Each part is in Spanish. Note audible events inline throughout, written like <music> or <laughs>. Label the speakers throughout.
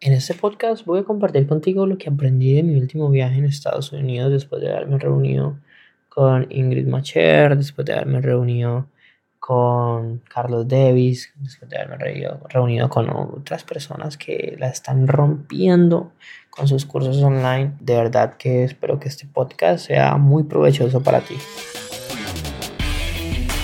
Speaker 1: En este podcast voy a compartir contigo lo que aprendí de mi último viaje en Estados Unidos después de haberme reunido con Ingrid Macher, después de haberme reunido con Carlos Davis, después de haberme reunido con otras personas que la están rompiendo con sus cursos online. De verdad que espero que este podcast sea muy provechoso para ti.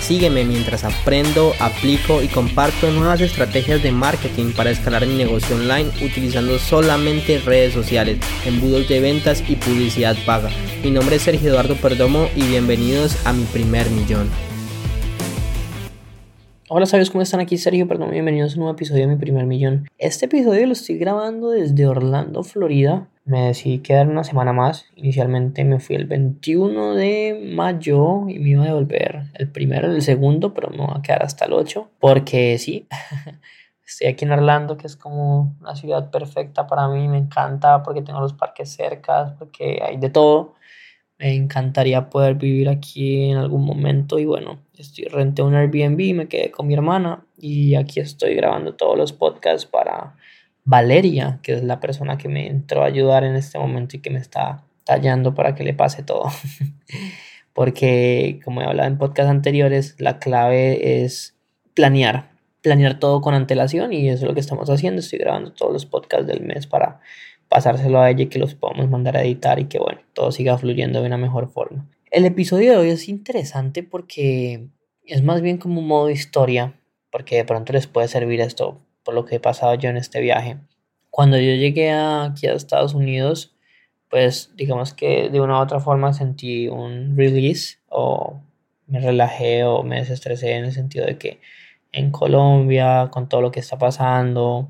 Speaker 2: Sígueme mientras aprendo, aplico y comparto nuevas estrategias de marketing para escalar mi negocio online utilizando solamente redes sociales, embudos de ventas y publicidad paga. Mi nombre es Sergio Eduardo Perdomo y bienvenidos a mi primer millón.
Speaker 1: Hola sabios, ¿cómo están? Aquí Sergio, perdón, bienvenidos a un nuevo episodio de Mi Primer Millón. Este episodio lo estoy grabando desde Orlando, Florida. Me decidí quedar una semana más. Inicialmente me fui el 21 de mayo y me iba a devolver el primero, el segundo, pero me voy a quedar hasta el 8. Porque sí, <laughs> estoy aquí en Orlando, que es como una ciudad perfecta para mí. Me encanta porque tengo los parques cerca, porque hay de todo. Me encantaría poder vivir aquí en algún momento y bueno, estoy renté un Airbnb, me quedé con mi hermana y aquí estoy grabando todos los podcasts para Valeria, que es la persona que me entró a ayudar en este momento y que me está tallando para que le pase todo. <laughs> Porque como he hablado en podcasts anteriores, la clave es planear, planear todo con antelación y eso es lo que estamos haciendo. Estoy grabando todos los podcasts del mes para pasárselo a ella y que los podamos mandar a editar y que bueno, todo siga fluyendo de una mejor forma. El episodio de hoy es interesante porque es más bien como un modo historia, porque de pronto les puede servir esto por lo que he pasado yo en este viaje. Cuando yo llegué aquí a Estados Unidos, pues digamos que de una u otra forma sentí un release o me relajé o me desestresé en el sentido de que en Colombia, con todo lo que está pasando,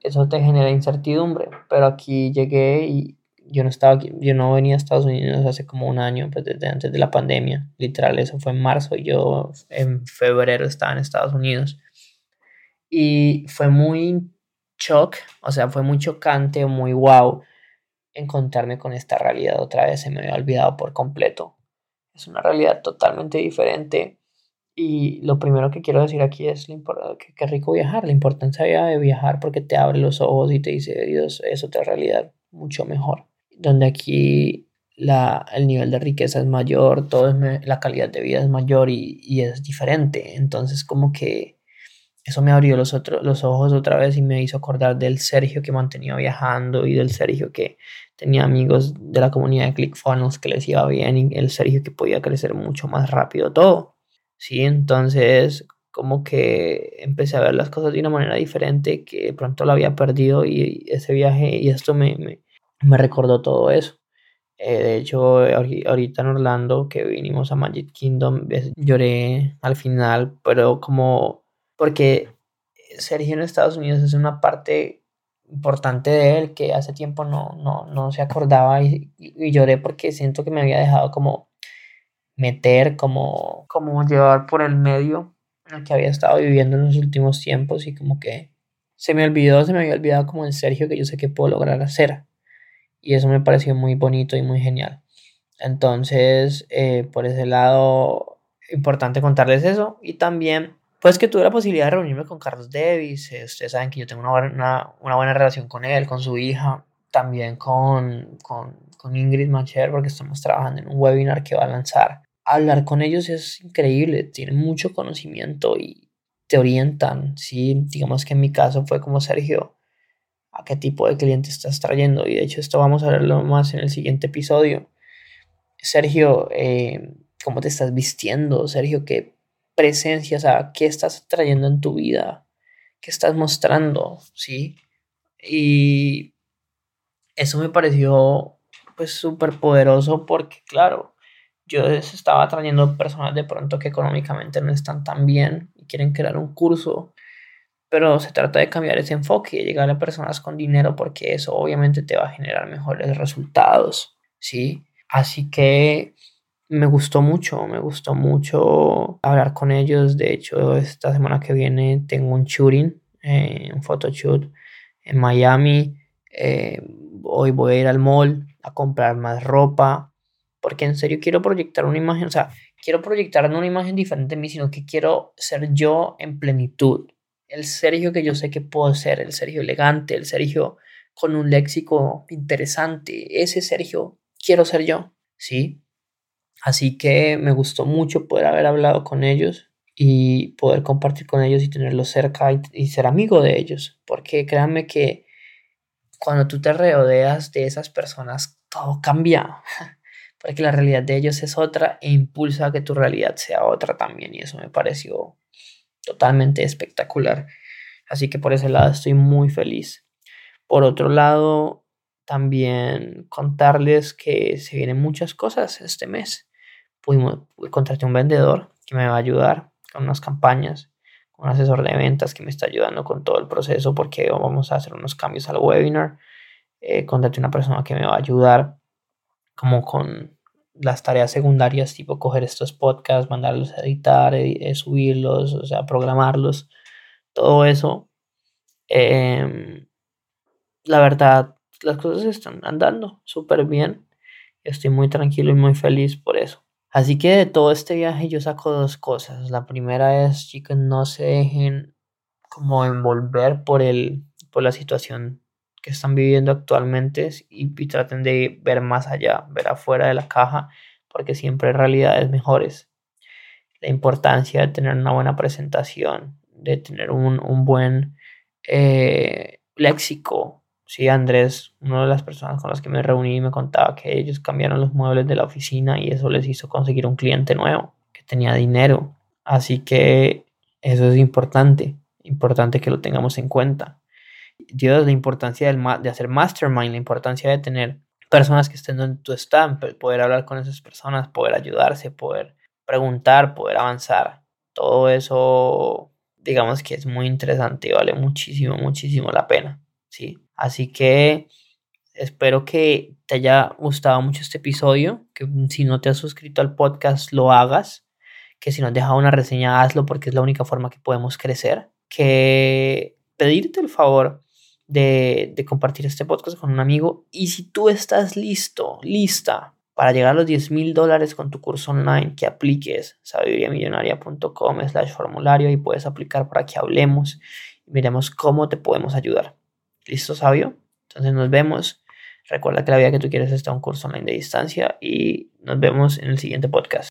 Speaker 1: eso te genera incertidumbre. Pero aquí llegué y yo no estaba aquí, yo no venía a Estados Unidos hace como un año, pues desde antes de la pandemia. Literal, eso fue en marzo y yo en febrero estaba en Estados Unidos. Y fue muy shock, o sea, fue muy chocante, muy wow encontrarme con esta realidad otra vez. Se me había olvidado por completo. Es una realidad totalmente diferente y lo primero que quiero decir aquí es que, que rico viajar, la importancia de viajar porque te abre los ojos y te dice, Dios, es otra realidad mucho mejor. Donde aquí la, el nivel de riqueza es mayor, todo es, la calidad de vida es mayor y, y, es diferente. Entonces como que eso me abrió los, otros, los ojos otra vez y me hizo acordar del Sergio que mantenía viajando y del Sergio que tenía amigos de la comunidad de ClickFunnels que les iba bien y el Sergio que podía crecer mucho más rápido todo. ¿sí? Entonces, como que empecé a ver las cosas de una manera diferente que pronto la había perdido y ese viaje y esto me, me, me recordó todo eso. Eh, de hecho, ahorita en Orlando, que vinimos a Magic Kingdom, lloré al final, pero como porque Sergio en Estados Unidos es una parte importante de él que hace tiempo no, no, no se acordaba y, lloré porque siento que me había dejado como meter, como, como llevar por el medio en el que había estado viviendo en los últimos tiempos y como que se me olvidó, se me había olvidado como el Sergio que yo sé que puedo lograr hacer. Y eso me pareció muy bonito y muy genial. Entonces, eh, por ese lado, importante contarles eso. Y también, pues que tuve la posibilidad de reunirme con Carlos Davis. Eh, ustedes saben que yo tengo una, una, una buena relación con él, con su hija, también con, con, con Ingrid Macher, porque estamos trabajando en un webinar que va a lanzar hablar con ellos es increíble, tienen mucho conocimiento y te orientan, ¿sí? Digamos que en mi caso fue como Sergio, ¿a qué tipo de cliente estás trayendo? Y de hecho esto vamos a verlo más en el siguiente episodio. Sergio, eh, ¿cómo te estás vistiendo? Sergio, ¿qué presencia, o sea, qué estás trayendo en tu vida? ¿Qué estás mostrando? ¿Sí? Y eso me pareció pues súper poderoso porque, claro, yo estaba trayendo personas de pronto que económicamente no están tan bien y quieren crear un curso, pero se trata de cambiar ese enfoque y llegar a personas con dinero porque eso obviamente te va a generar mejores resultados, ¿sí? Así que me gustó mucho, me gustó mucho hablar con ellos. De hecho, esta semana que viene tengo un shooting, eh, un photoshoot en Miami. Eh, hoy voy a ir al mall a comprar más ropa, porque en serio quiero proyectar una imagen, o sea, quiero proyectar no una imagen diferente de mí, sino que quiero ser yo en plenitud. El Sergio que yo sé que puedo ser, el Sergio elegante, el Sergio con un léxico interesante, ese Sergio quiero ser yo, ¿sí? Así que me gustó mucho poder haber hablado con ellos y poder compartir con ellos y tenerlos cerca y, ser amigo de ellos. Porque créanme que cuando tú te rodeas de esas personas, todo cambia. <laughs> Porque la realidad de ellos es otra e impulsa a que tu realidad sea otra también. Y eso me pareció totalmente espectacular. Así que por ese lado estoy muy feliz. Por otro lado, también contarles que se vienen muchas cosas este mes pudimos, contratar un vendedor que me va a ayudar con unas campañas, con un asesor de ventas que me está ayudando con todo el proceso porque vamos a hacer unos cambios al webinar. Eh, contraté una persona que me va a ayudar como con las tareas secundarias, tipo coger estos podcasts, mandarlos a editar, eh, subirlos, o sea, programarlos, todo eso. Em, la verdad, las cosas están andando súper bien. Estoy muy tranquilo y muy feliz por eso. Así que de todo este viaje yo saco dos cosas. La primera es, chicos, no se dejen como envolver por, el, por la situación que están viviendo actualmente y, traten de ver más allá, ver afuera de la caja, porque siempre hay realidades mejores. La importancia de tener una buena presentación, de tener un, un buen eh, léxico, Sí, Andrés, una de las personas con las que me reuní, me contaba que ellos cambiaron los muebles de la oficina y eso les hizo conseguir un cliente nuevo que tenía dinero. Así que eso es importante, importante que lo tengamos en cuenta. Dios, la importancia de hacer mastermind, la importancia de tener personas que estén donde tú estás, poder hablar con esas personas, poder ayudarse, poder preguntar, poder avanzar. Todo eso, digamos que es muy interesante y vale muchísimo, muchísimo la pena. ¿sí? Así que espero que te haya gustado mucho este episodio, que si no te has suscrito al podcast lo hagas, que si no has dejado una reseña hazlo porque es la única forma que podemos crecer, que pedirte el favor de, de compartir este podcast con un amigo y si tú estás listo, lista para llegar a los 10 mil dólares con tu curso online, que apliques sabiduriamillonaria.com slash formulario y puedes aplicar para que hablemos y miremos cómo te podemos ayudar. ¿Listo, sabio? Entonces nos vemos. Recuerda que la vida que tú quieres está un curso online de distancia y nos vemos en el siguiente podcast.